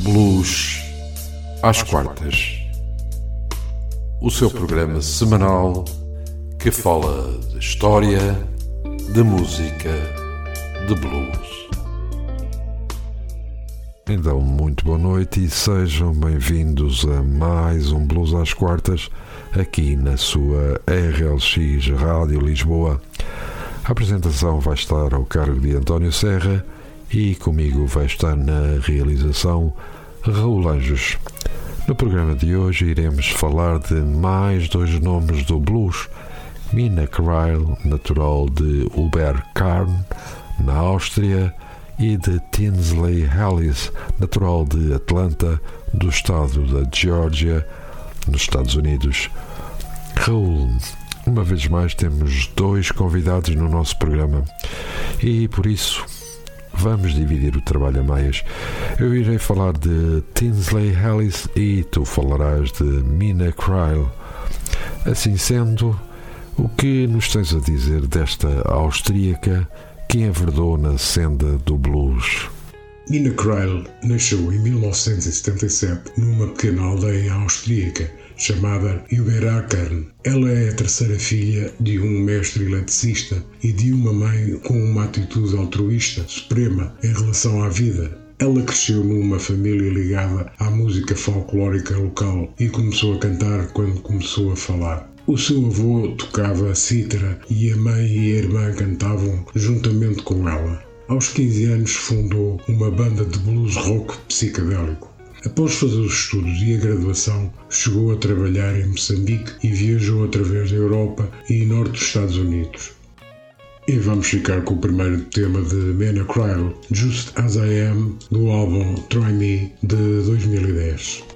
Blues às quartas. O seu programa semanal que fala de história, de música, de blues. Então, muito boa noite e sejam bem-vindos a mais um Blues às Quartas aqui na sua RLX Rádio Lisboa. A apresentação vai estar ao cargo de António Serra e comigo vai estar na realização Raul Anjos. No programa de hoje iremos falar de mais dois nomes do blues: Mina Cryle, natural de Uberkarn, na Áustria, e de Tinsley Hallis, natural de Atlanta, do estado da Geórgia, nos Estados Unidos. Raul, uma vez mais temos dois convidados no nosso programa e por isso vamos dividir o trabalho a meias. Eu irei falar de Tinsley Hallis e tu falarás de Mina Cryle. Assim sendo, o que nos tens a dizer desta austríaca que enverdou na senda do blues? Mina Cryle nasceu em 1977 numa pequena aldeia austríaca chamada Überakern. Ela é a terceira filha de um mestre eletricista e de uma mãe com uma atitude altruísta suprema em relação à vida. Ela cresceu numa família ligada à música folclórica local e começou a cantar quando começou a falar. O seu avô tocava cítara e a mãe e a irmã cantavam juntamente com ela. Aos 15 anos fundou uma banda de blues rock psicadélico. Após fazer os estudos e a graduação, chegou a trabalhar em Moçambique e viajou através da Europa e norte dos Estados Unidos. E vamos ficar com o primeiro tema de Mena Cryle, Just As I Am, do álbum Try Me de 2010.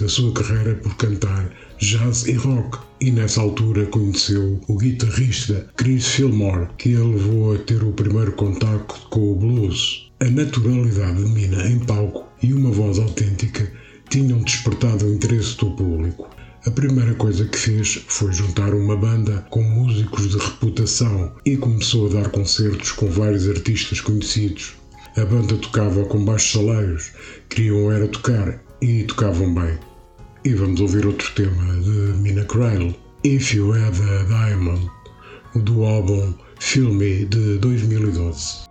Da sua carreira por cantar jazz e rock e nessa altura conheceu o guitarrista Chris Fillmore, que a levou a ter o primeiro contacto com o blues. A naturalidade de Mina em palco e uma voz autêntica tinham despertado o interesse do público. A primeira coisa que fez foi juntar uma banda com músicos de reputação e começou a dar concertos com vários artistas conhecidos. A banda tocava com baixos salários, queriam era tocar e tocavam bem. E vamos ouvir outro tema de Mina Cryle, If You Had a Diamond, do álbum Filme de 2012.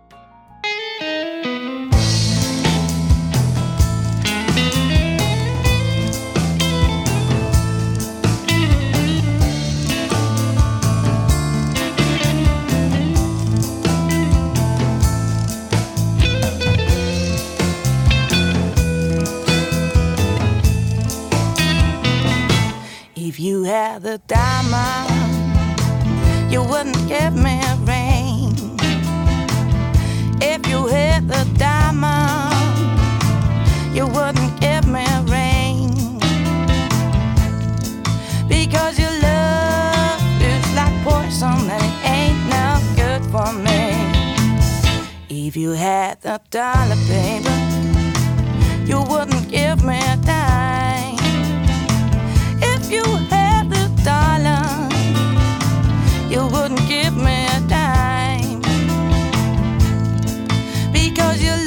Had the diamond, you wouldn't give me a ring. If you had the diamond, you wouldn't give me a ring. Because your love is like poison and it ain't no good for me. If you had the dollar, baby, you wouldn't give me a dime. Dollar, you wouldn't give me a dime. Because your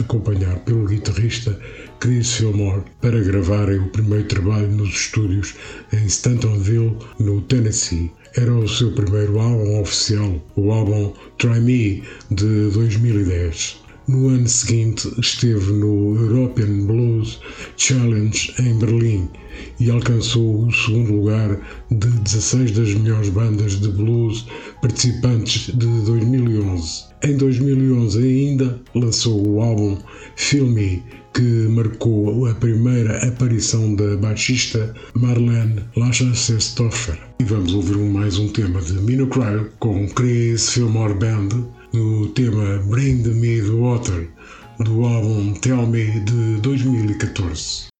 acompanhar pelo guitarrista Chris Fillmore para gravarem o primeiro trabalho nos estúdios em Stantonville, no Tennessee. Era o seu primeiro álbum oficial, o álbum Try Me de 2010. No ano seguinte, esteve no European Blues Challenge em Berlim e alcançou o segundo lugar de 16 das melhores bandas de blues participantes de 2011. Em 2011 ainda lançou o álbum Filme, que marcou a primeira aparição da baixista Marlene Lachacestoffer. E vamos ouvir mais um tema de Minocryle com Chris Fillmore Band no tema Bring Me the Water do álbum Tell Me de 2014.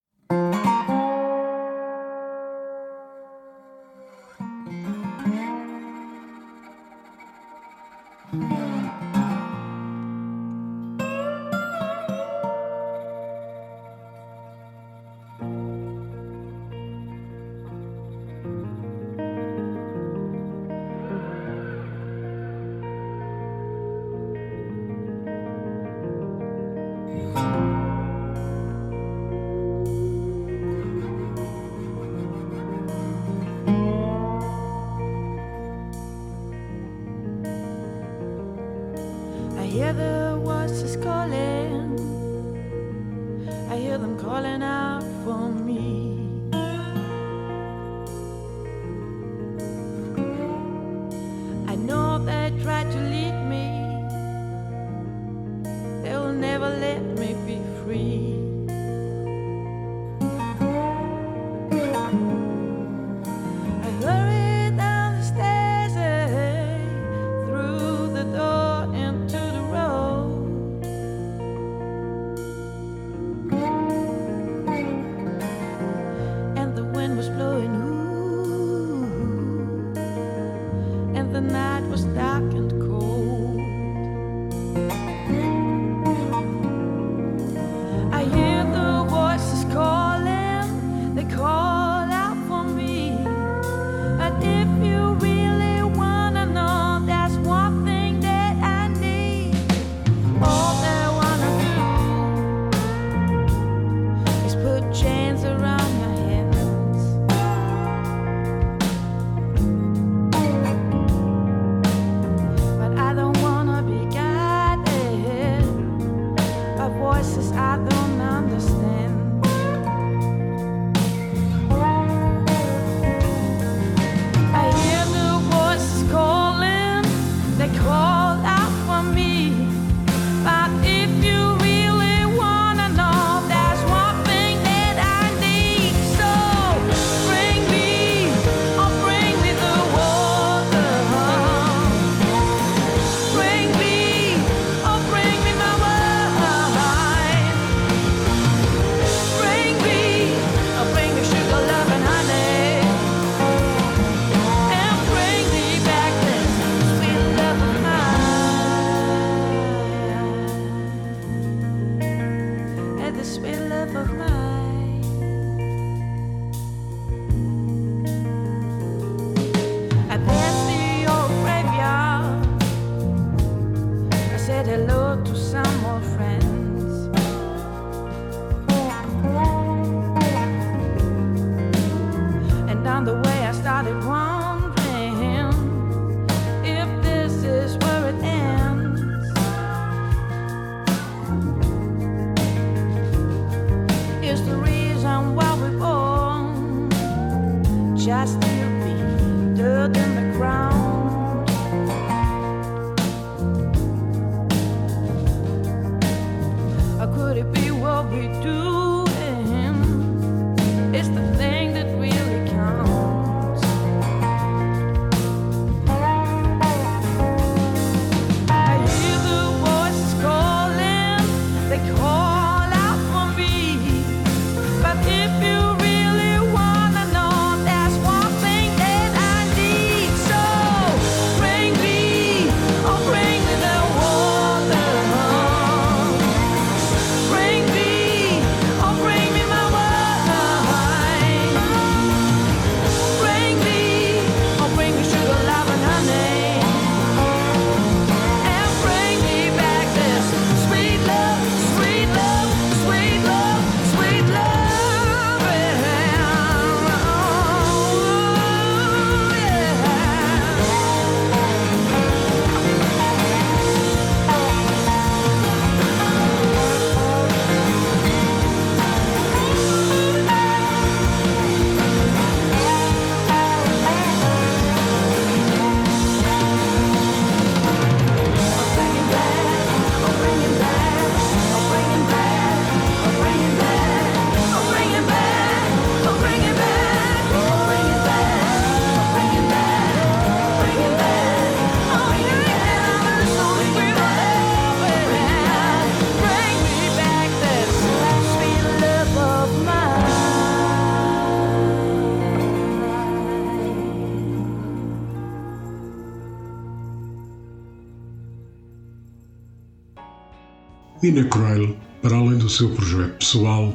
Mina Croyle, para além do seu projeto pessoal,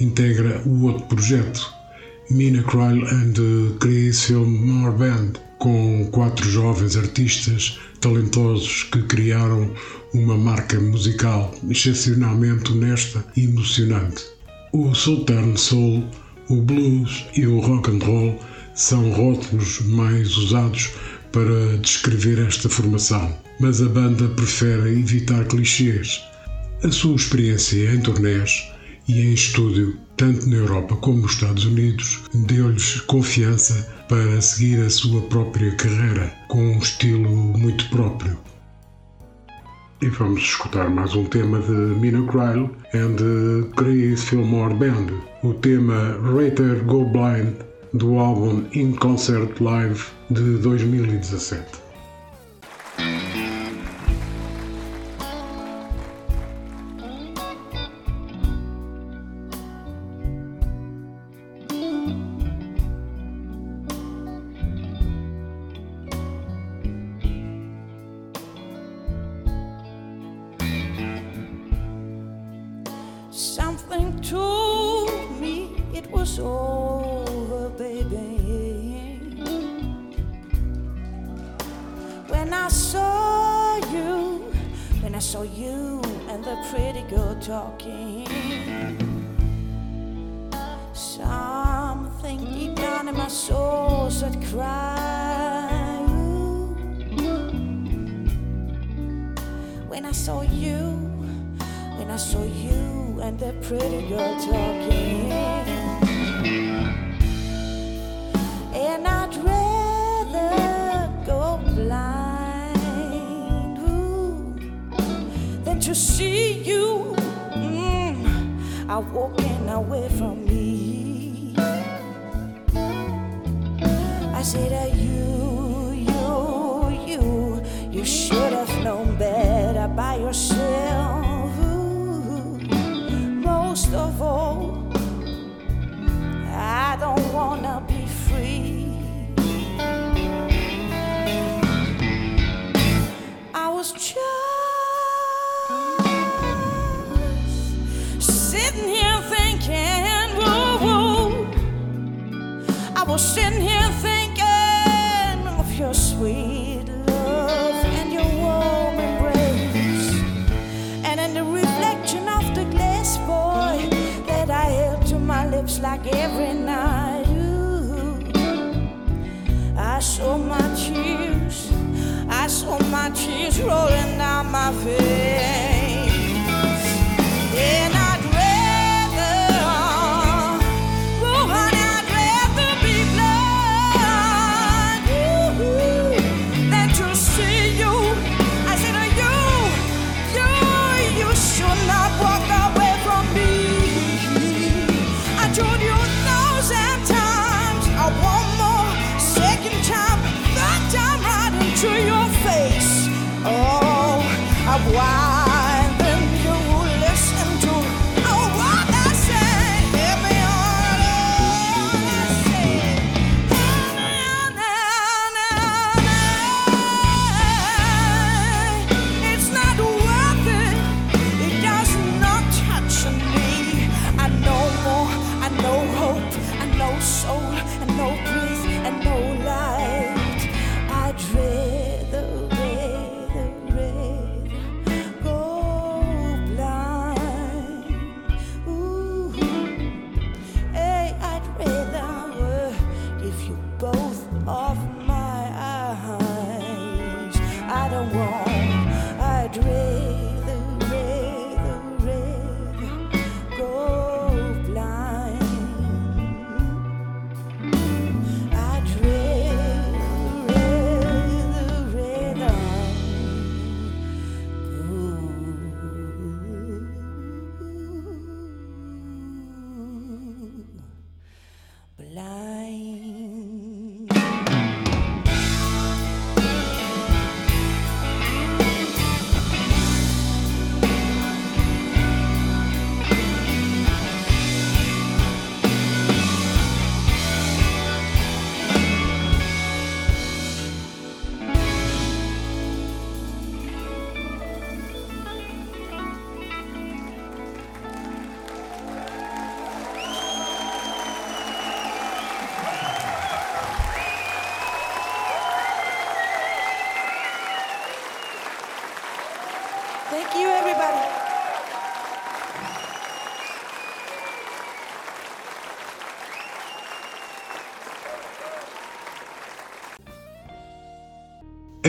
integra o outro projeto, Mina Croyle and the Chris Fillmore Band, com quatro jovens artistas talentosos que criaram uma marca musical excepcionalmente honesta e emocionante. O Southern Soul, o blues e o rock and roll são rótulos mais usados para descrever esta formação, mas a banda prefere evitar clichês. A sua experiência em turnés e em estúdio, tanto na Europa como nos Estados Unidos, deu-lhes confiança para seguir a sua própria carreira com um estilo muito próprio. E vamos escutar mais um tema de Mina Cryle and Chris Fillmore Band, o tema Rater Go Blind do álbum In Concert Live de 2017. I was sitting here thinking of your sweet love and your warm embrace. And in the reflection of the glass boy that I held to my lips like every night. Ooh, I saw my tears, I saw my tears rolling down my face.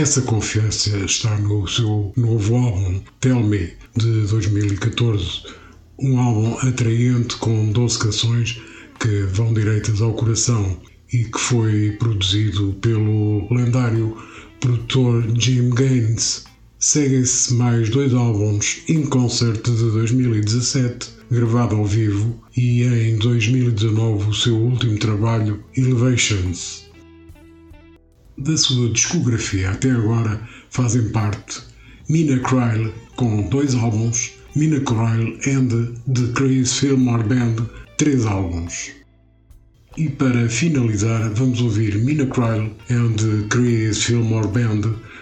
Essa confiança está no seu novo álbum, Tell Me, de 2014. Um álbum atraente com 12 canções que vão direitas ao coração e que foi produzido pelo lendário produtor Jim Gaines. Seguem-se mais dois álbuns In Concert de 2017, gravado ao vivo, e em 2019 o seu último trabalho, Elevations. Da sua discografia até agora fazem parte Mina Cryle, com dois álbuns, Mina Cryle and The Chris Fillmore Band, três álbuns. E para finalizar, vamos ouvir Mina Cryle and The Chris Fillmore Band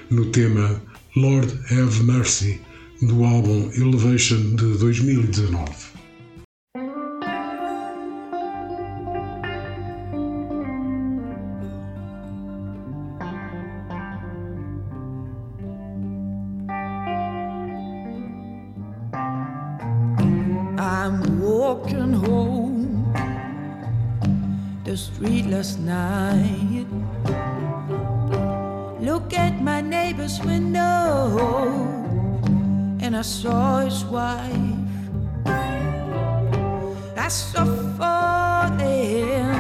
no tema Lord Have Mercy, do álbum Elevation de 2019. Last night. Look at my neighbor's window, and I saw his wife. I saw falling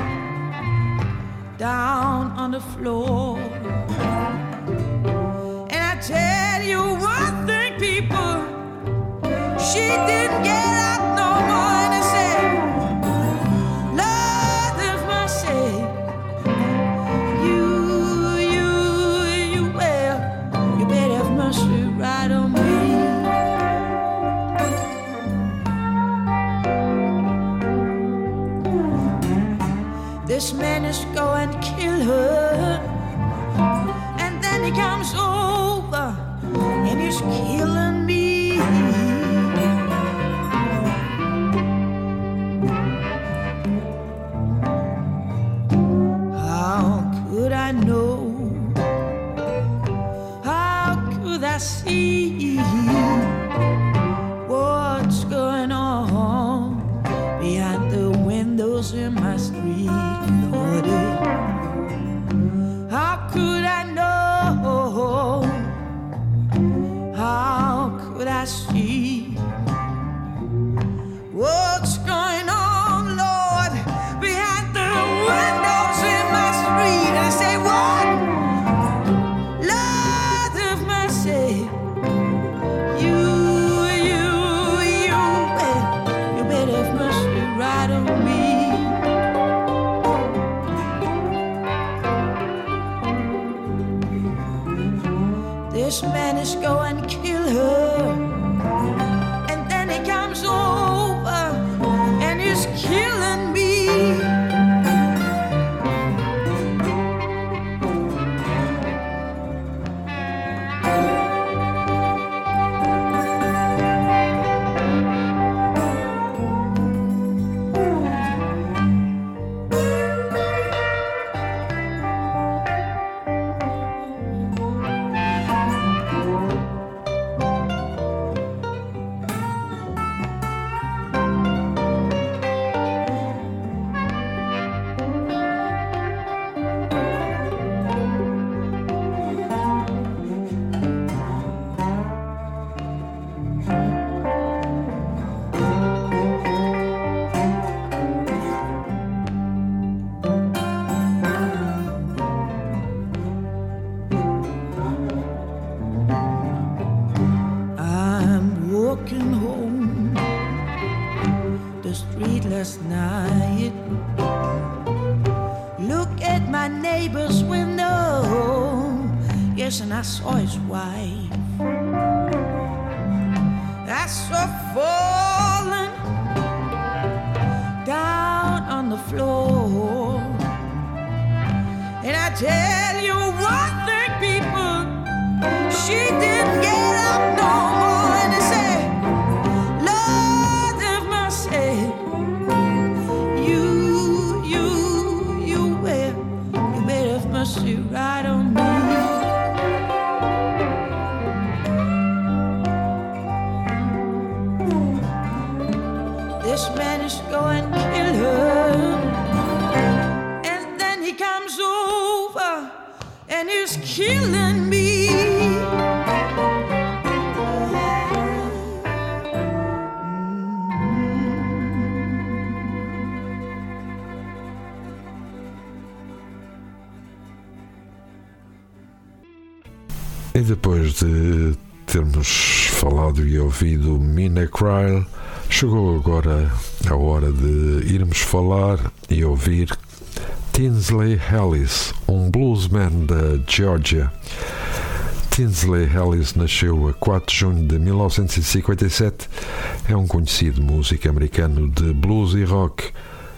down on the floor. And I tell you one thing, people. She didn't get up depois de termos falado e ouvido Mina Cryle, chegou agora a hora de irmos falar e ouvir Tinsley Ellis, um bluesman da Georgia. Tinsley Ellis nasceu a 4 de junho de 1957. É um conhecido músico americano de blues e rock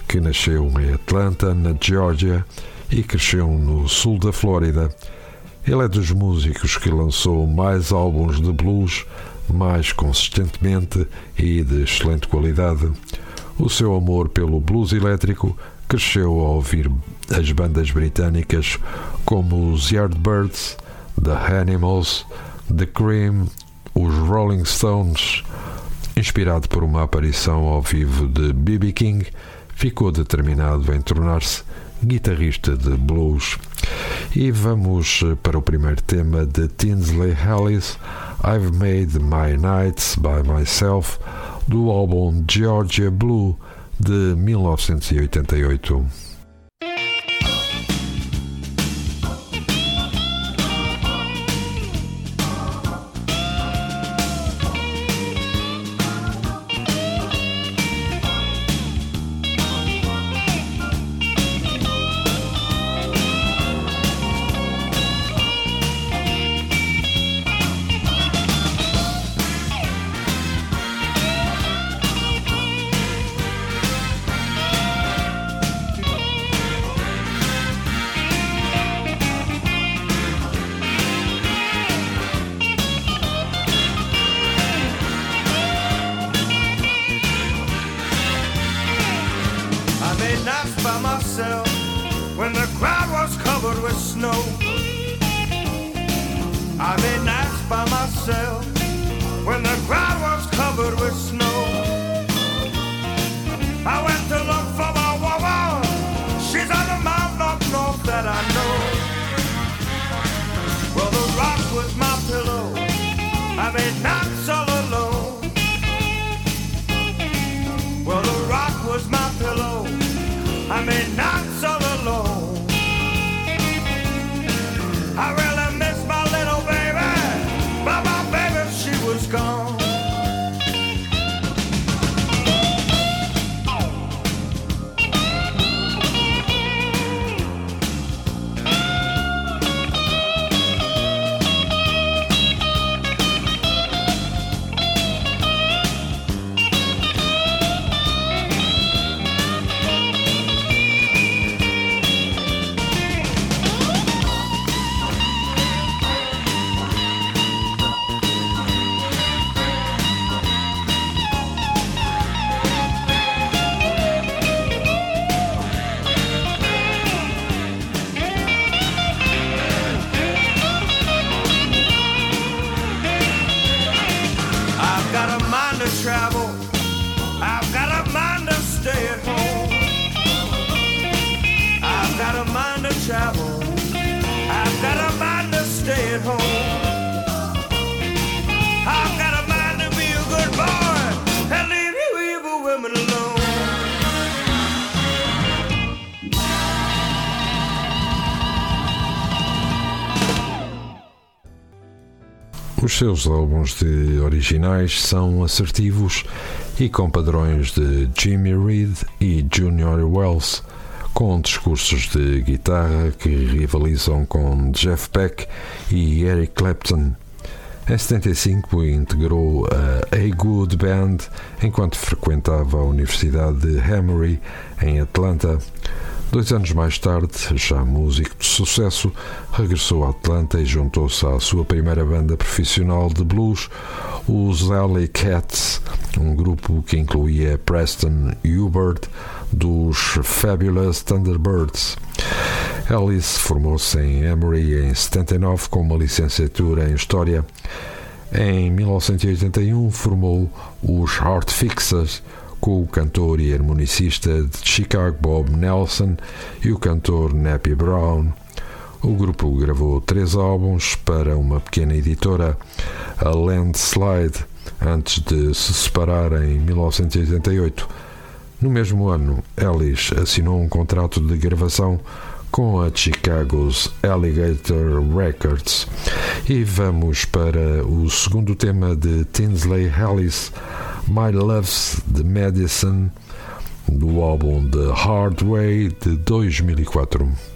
que nasceu em Atlanta, na Georgia, e cresceu no sul da Flórida. Ele é dos músicos que lançou mais álbuns de blues, mais consistentemente e de excelente qualidade. O seu amor pelo blues elétrico cresceu ao ouvir as bandas britânicas como os Yardbirds, The Animals, The Cream, os Rolling Stones. Inspirado por uma aparição ao vivo de B.B. King, ficou determinado em tornar-se guitarrista de blues. E vamos para o primeiro tema de Tinsley Ellis, I've Made My Nights by Myself, do álbum Georgia Blue de 1988. Snow. I made nights by myself when the ground was covered with snow. I went to look for my woman. She's on the mountain up north that I know. Well, the rock was my pillow. I made nights I seus álbuns de originais são assertivos e com padrões de Jimmy Reed e Junior Wells, com discursos de guitarra que rivalizam com Jeff Beck e Eric Clapton. Em 75 integrou a A Good Band enquanto frequentava a Universidade de Emory em Atlanta. Dois anos mais tarde, já músico de sucesso, regressou a Atlanta e juntou-se à sua primeira banda profissional de blues, os Alley Cats, um grupo que incluía Preston Hubert dos Fabulous Thunderbirds. Ellis formou-se em Emory em 79 com uma licenciatura em História. Em 1981 formou os Heart Fixers com o cantor e harmonicista de Chicago Bob Nelson e o cantor Nappy Brown. O grupo gravou três álbuns para uma pequena editora, a Landslide, antes de se separar em 1988. No mesmo ano, Ellis assinou um contrato de gravação com a Chicago's Alligator Records. E vamos para o segundo tema de Tinsley Ellis, My Love's the Medicine, do álbum The Hard Way de 2004.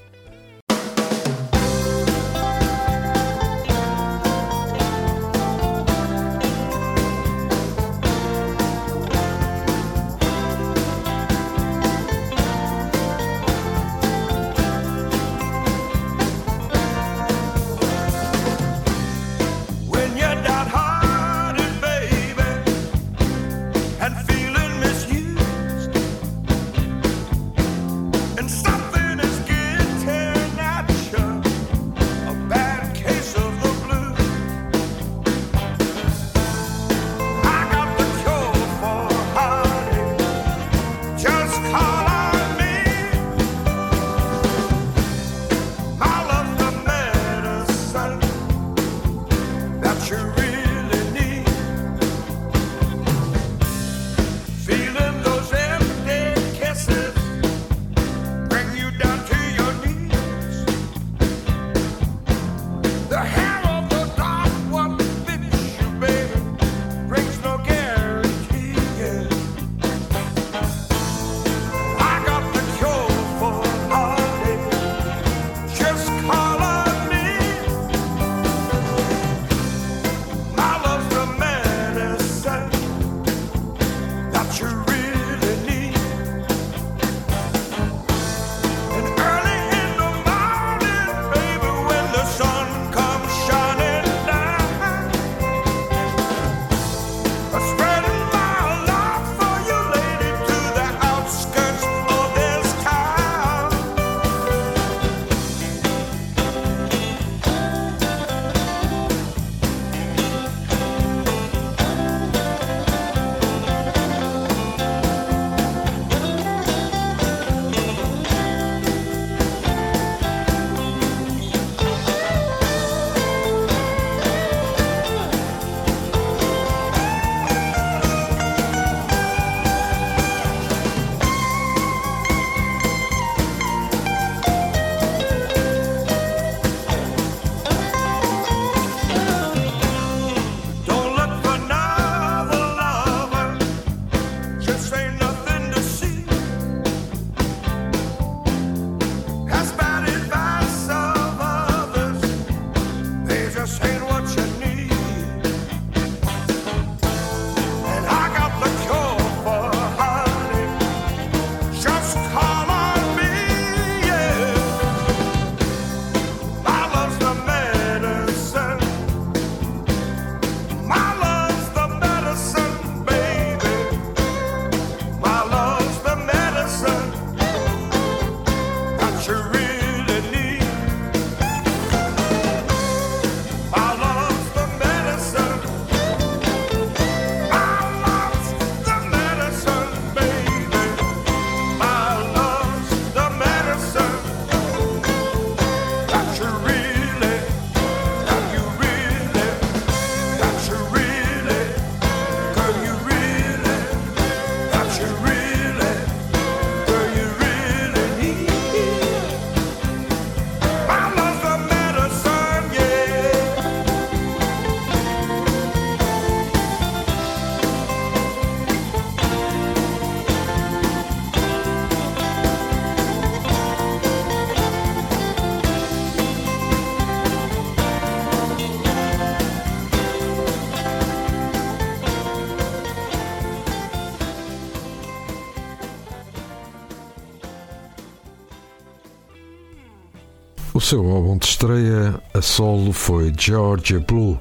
Seu álbum de estreia a solo foi Georgia Blue,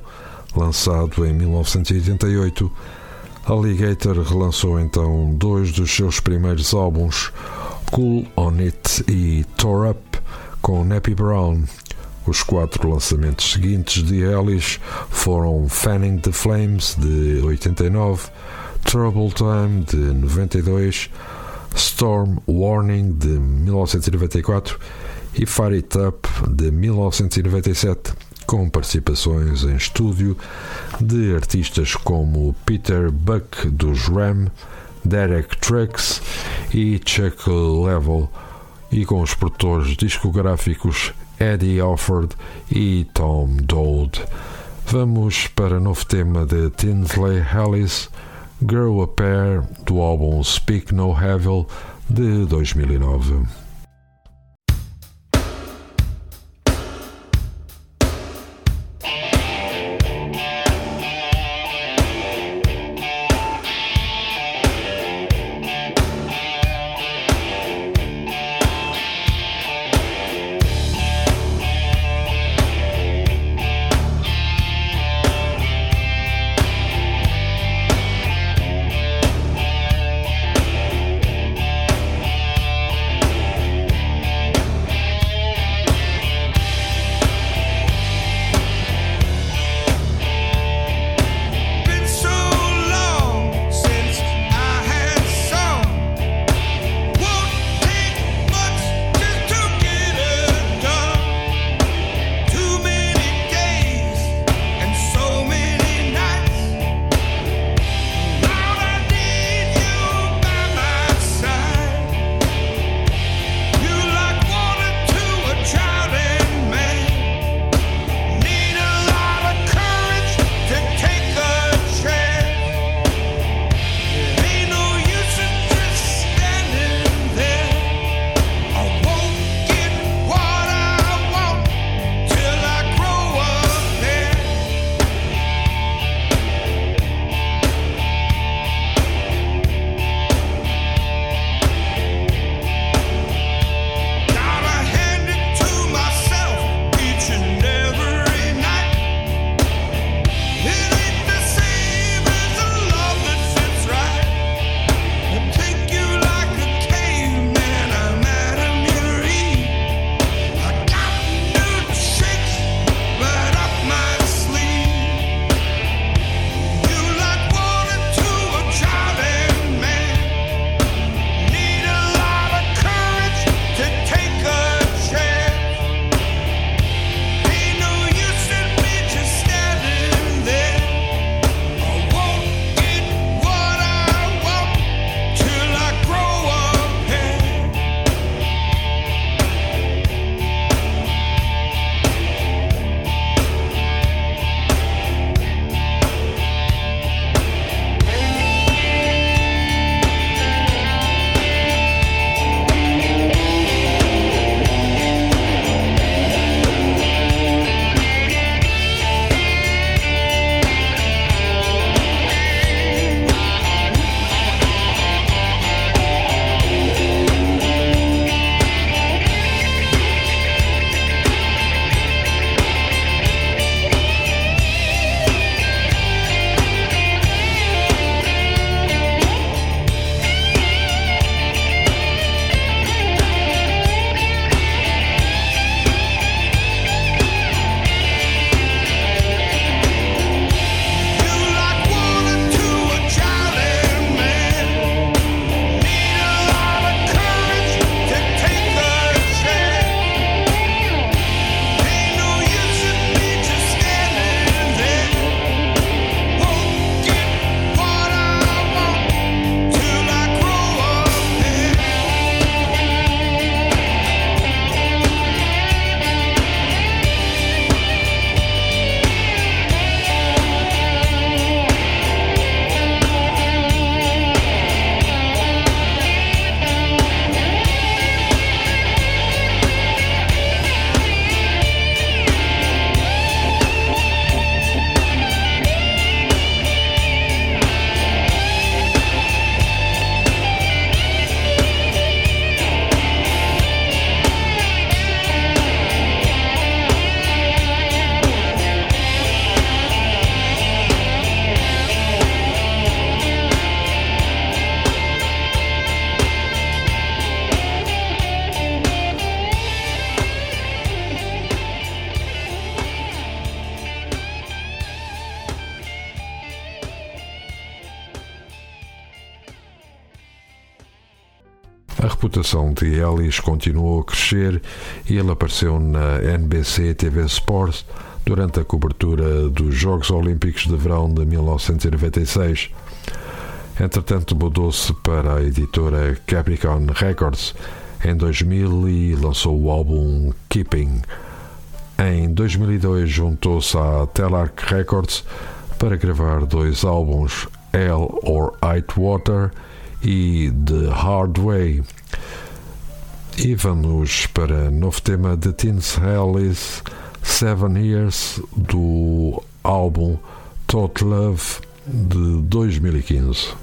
lançado em 1988. Alligator relançou então dois dos seus primeiros álbuns, Cool On It e Tore Up, com Nappy Brown. Os quatro lançamentos seguintes de Ellis foram Fanning the Flames, de 89, Trouble Time, de 92, Storm Warning, de 1994 e Fire It Up de 1997, com participações em estúdio de artistas como Peter Buck dos Ram, Derek Trucks e Chuck Level, e com os produtores discográficos Eddie Alford e Tom Dowd. Vamos para novo tema de Tinsley Ellis, Girl a Pair, do álbum Speak No Evil de 2009. participação de Ellis continuou a crescer e ele apareceu na NBC TV Sports durante a cobertura dos Jogos Olímpicos de Verão de 1996. Entretanto, mudou-se para a editora Capricorn Records em 2000 e lançou o álbum Keeping. Em 2002, juntou-se à Telarc Records para gravar dois álbuns, Hell or High Water e The Hard Way. E vamos para novo tema de Teens Hellis, Seven Years, do álbum Total Love de 2015.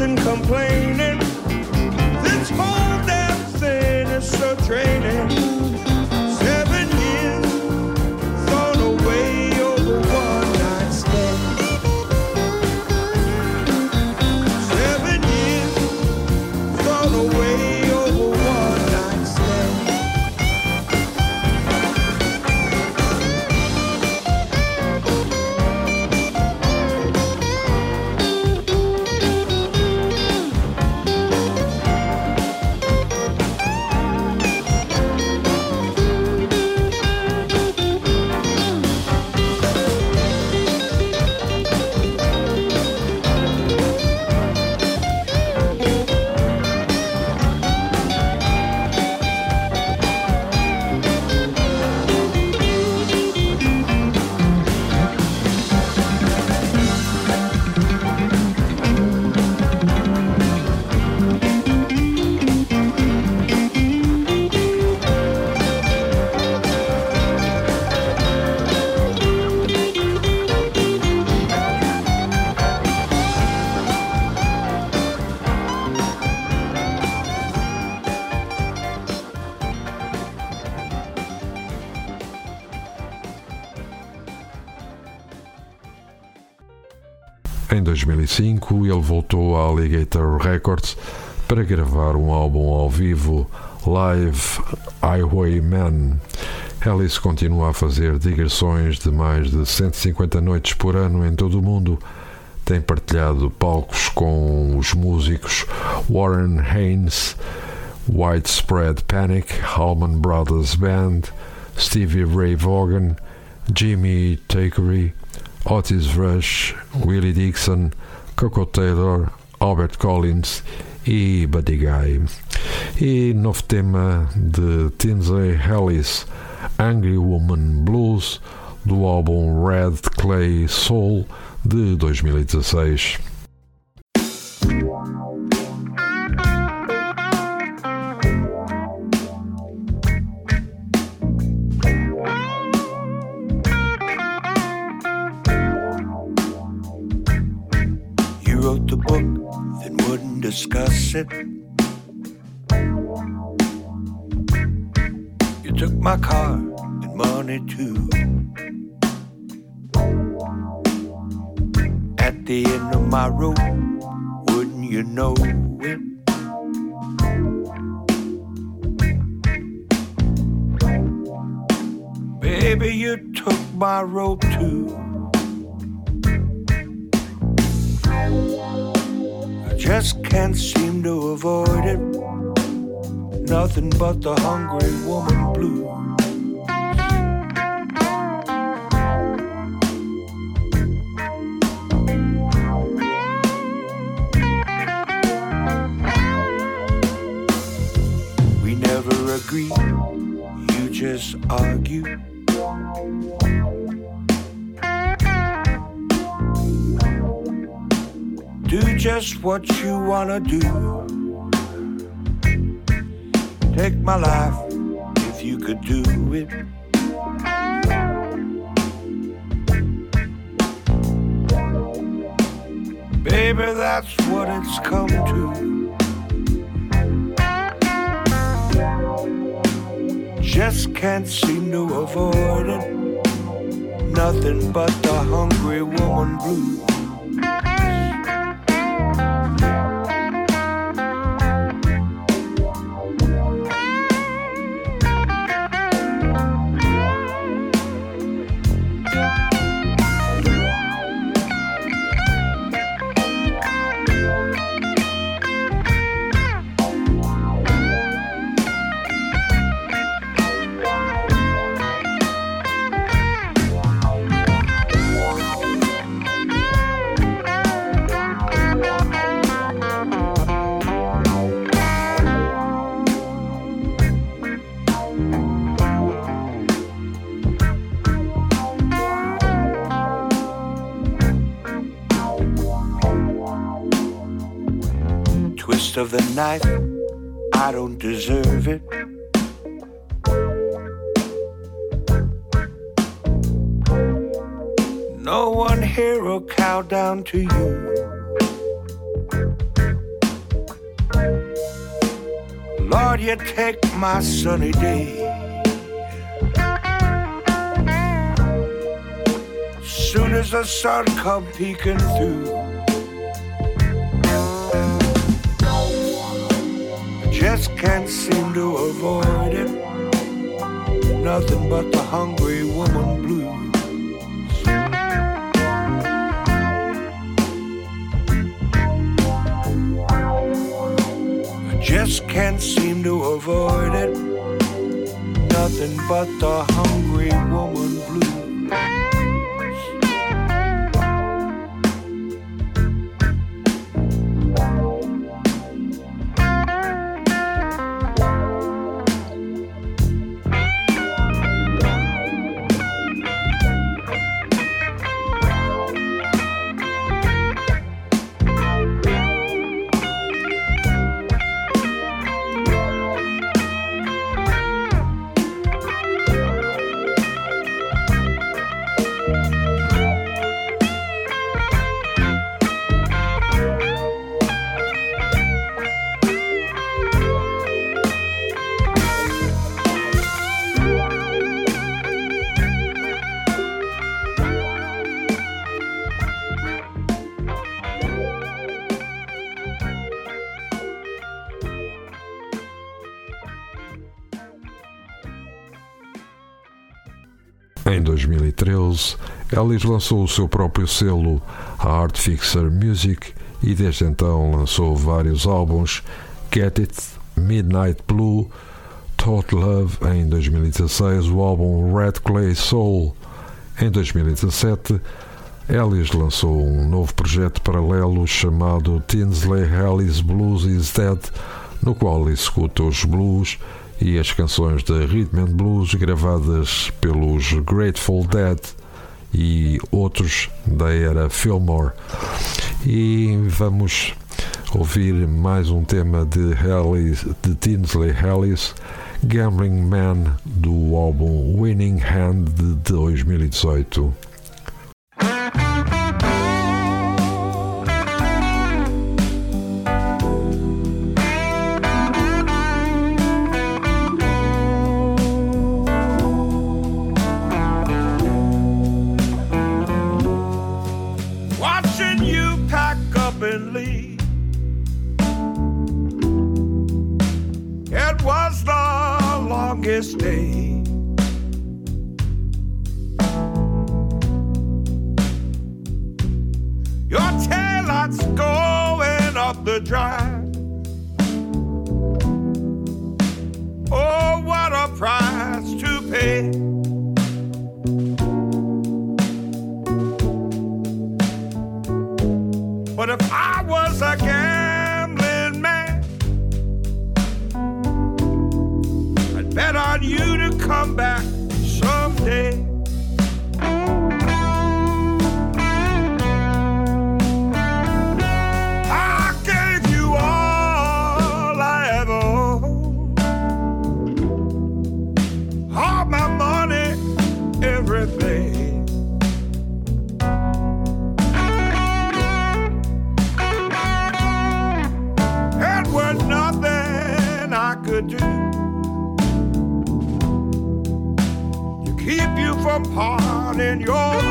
and complaining. ele voltou à Alligator Records para gravar um álbum ao vivo, Live Highwayman. Alice continua a fazer digressões de mais de 150 noites por ano em todo o mundo. Tem partilhado palcos com os músicos Warren Haynes, Widespread Panic, Allman Brothers Band, Stevie Ray Vaughan, Jimmy Takery, Otis Rush, Willie Dixon, Coco Taylor, Albert Collins e Buddy Guy. E novo tema de Tinsley Ellis, Angry Woman Blues, do álbum Red Clay Soul de 2016. Discuss. You took my car and money too. At the end of my rope, wouldn't you know it? Baby, you took my rope too. Just can't seem to avoid it. Nothing but the hungry woman blue. Just what you wanna do. Take my life if you could do it. Baby, that's what it's come to. Just can't seem to avoid it. Nothing but the hungry woman blues. Of the knife, I don't deserve it. No one here will cow down to you. Lord, you take my sunny day. Soon as the sun come peeking through. Just can't seem to avoid it. Nothing but the hungry woman blues. I just can't seem to avoid it. Nothing but the hungry woman Ellis lançou o seu próprio selo, a Art Fixer Music, e desde então lançou vários álbuns: Get It, Midnight Blue, Thought Love em 2016, o álbum Red Clay Soul em 2017. Ellis lançou um novo projeto paralelo chamado Tinsley Ellis Blues is Dead, no qual executa os blues e as canções de rhythm and blues gravadas pelos Grateful Dead e outros da era Fillmore. E vamos ouvir mais um tema de, Hellis, de Tinsley Ellis, Gambling Man, do álbum Winning Hand de 2018. Your taillight's going up the drive. Oh, what a price to pay. But if I was a gambling man, I'd bet on you to come back someday. in your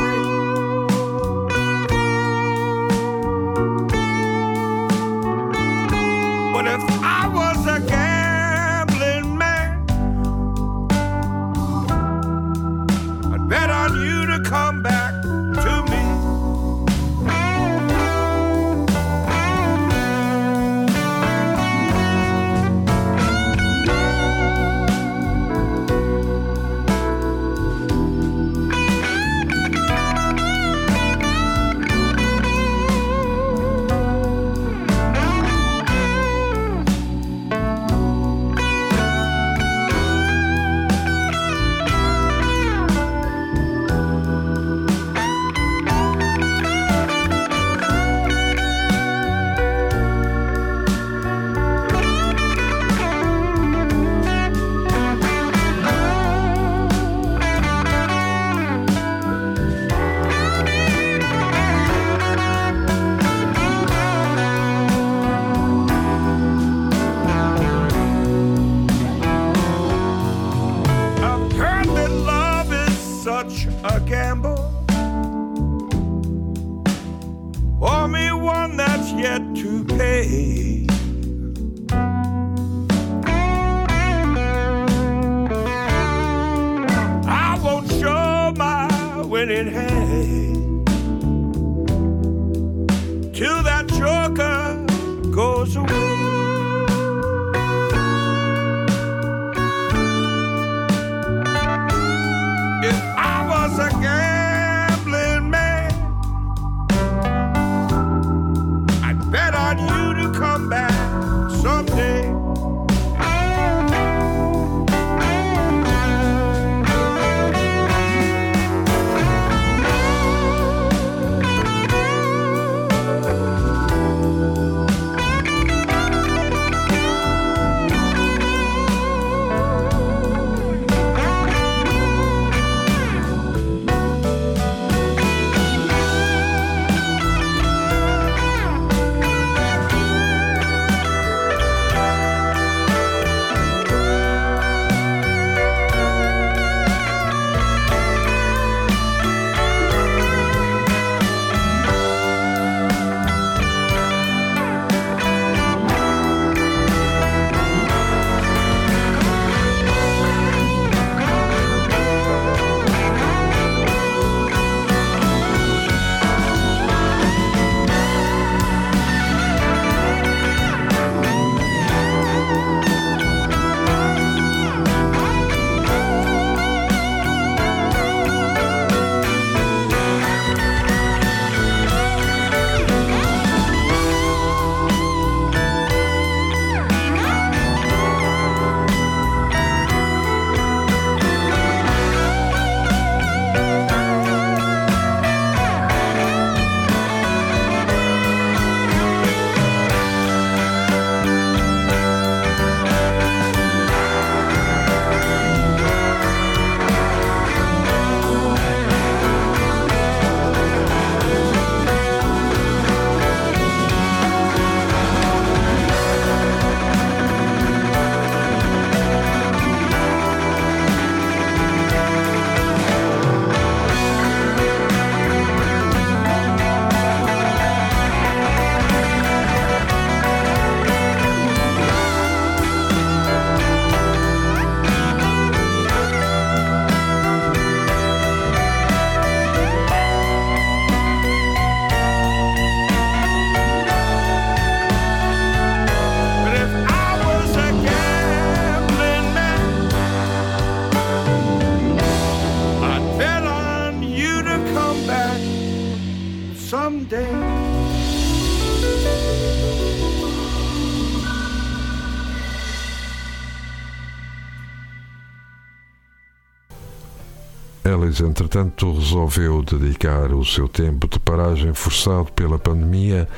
Entretanto, resolveu dedicar o seu tempo de paragem forçado pela pandemia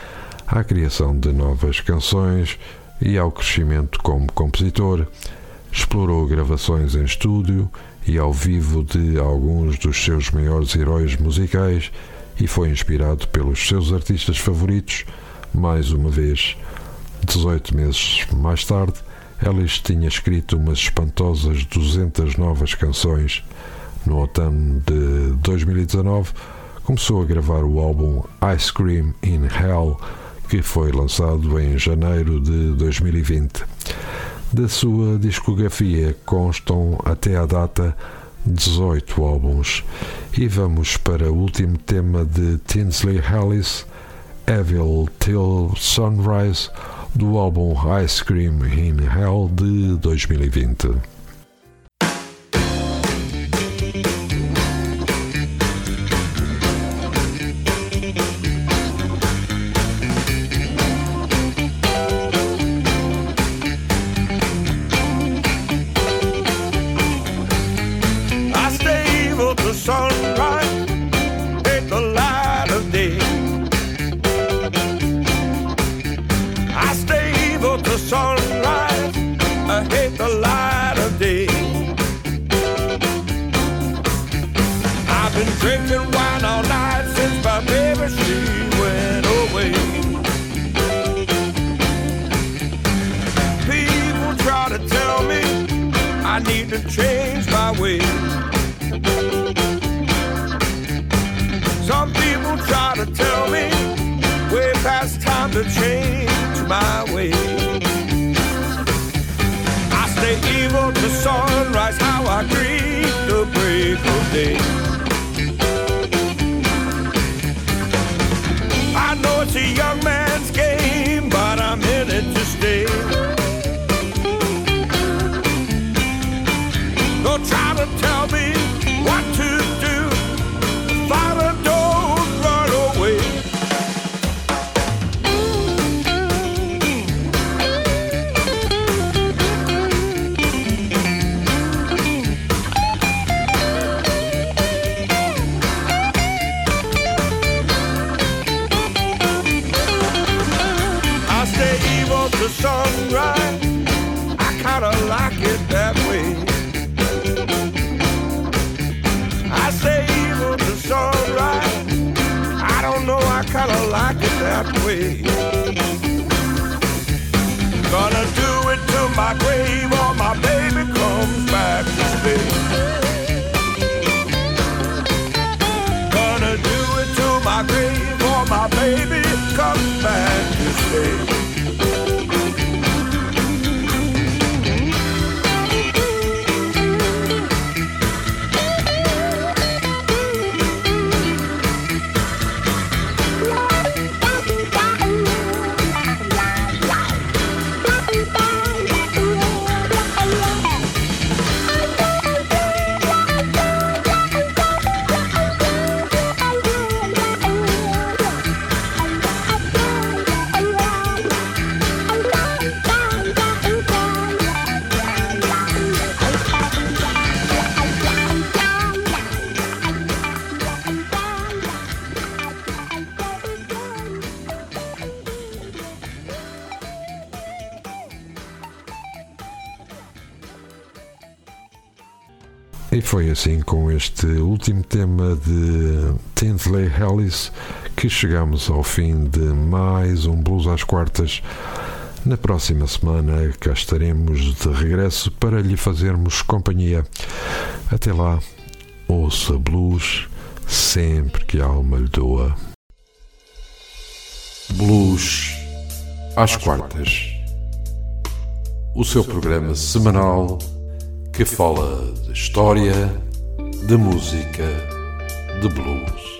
à criação de novas canções e ao crescimento como compositor. Explorou gravações em estúdio e ao vivo de alguns dos seus maiores heróis musicais e foi inspirado pelos seus artistas favoritos. Mais uma vez, 18 meses mais tarde, Ellis tinha escrito umas espantosas 200 novas canções. No outono de 2019, começou a gravar o álbum Ice Cream in Hell, que foi lançado em janeiro de 2020. Da sua discografia constam até à data 18 álbuns. E vamos para o último tema de Tinsley Ellis, Evil Till Sunrise, do álbum Ice Cream in Hell de 2020. sunrise. I kinda like it that way. I savor the sunrise. I don't know, I kinda like it that way. Gonna do it to my grave. Foi assim com este último tema de Tinsley Ellis que chegamos ao fim de mais um Blues às Quartas. Na próxima semana cá estaremos de regresso para lhe fazermos companhia. Até lá, ouça blues sempre que a alma lhe doa. Blues às quartas. O seu programa semanal que fala história, de música, de blues.